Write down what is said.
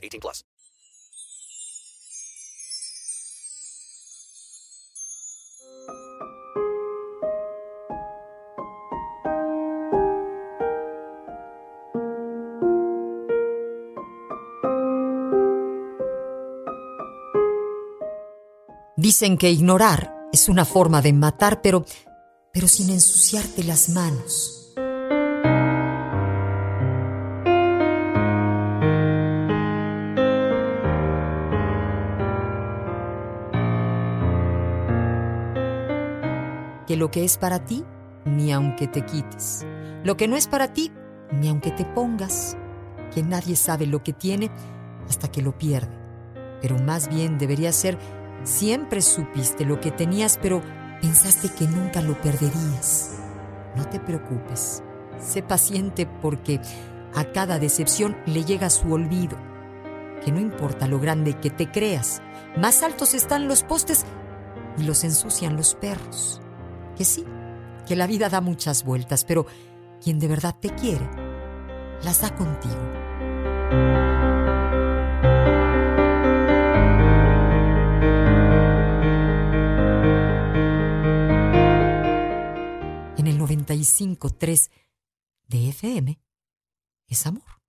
18 plus. Dicen que ignorar es una forma de matar, pero, pero sin ensuciarte las manos. Que lo que es para ti, ni aunque te quites. Lo que no es para ti, ni aunque te pongas. Que nadie sabe lo que tiene hasta que lo pierde. Pero más bien debería ser Siempre supiste lo que tenías, pero pensaste que nunca lo perderías. No te preocupes. Sé paciente porque a cada decepción le llega su olvido. Que no importa lo grande que te creas, más altos están los postes y los ensucian los perros. Que sí, que la vida da muchas vueltas, pero quien de verdad te quiere, las da contigo. en el 95.3 de FM es amor.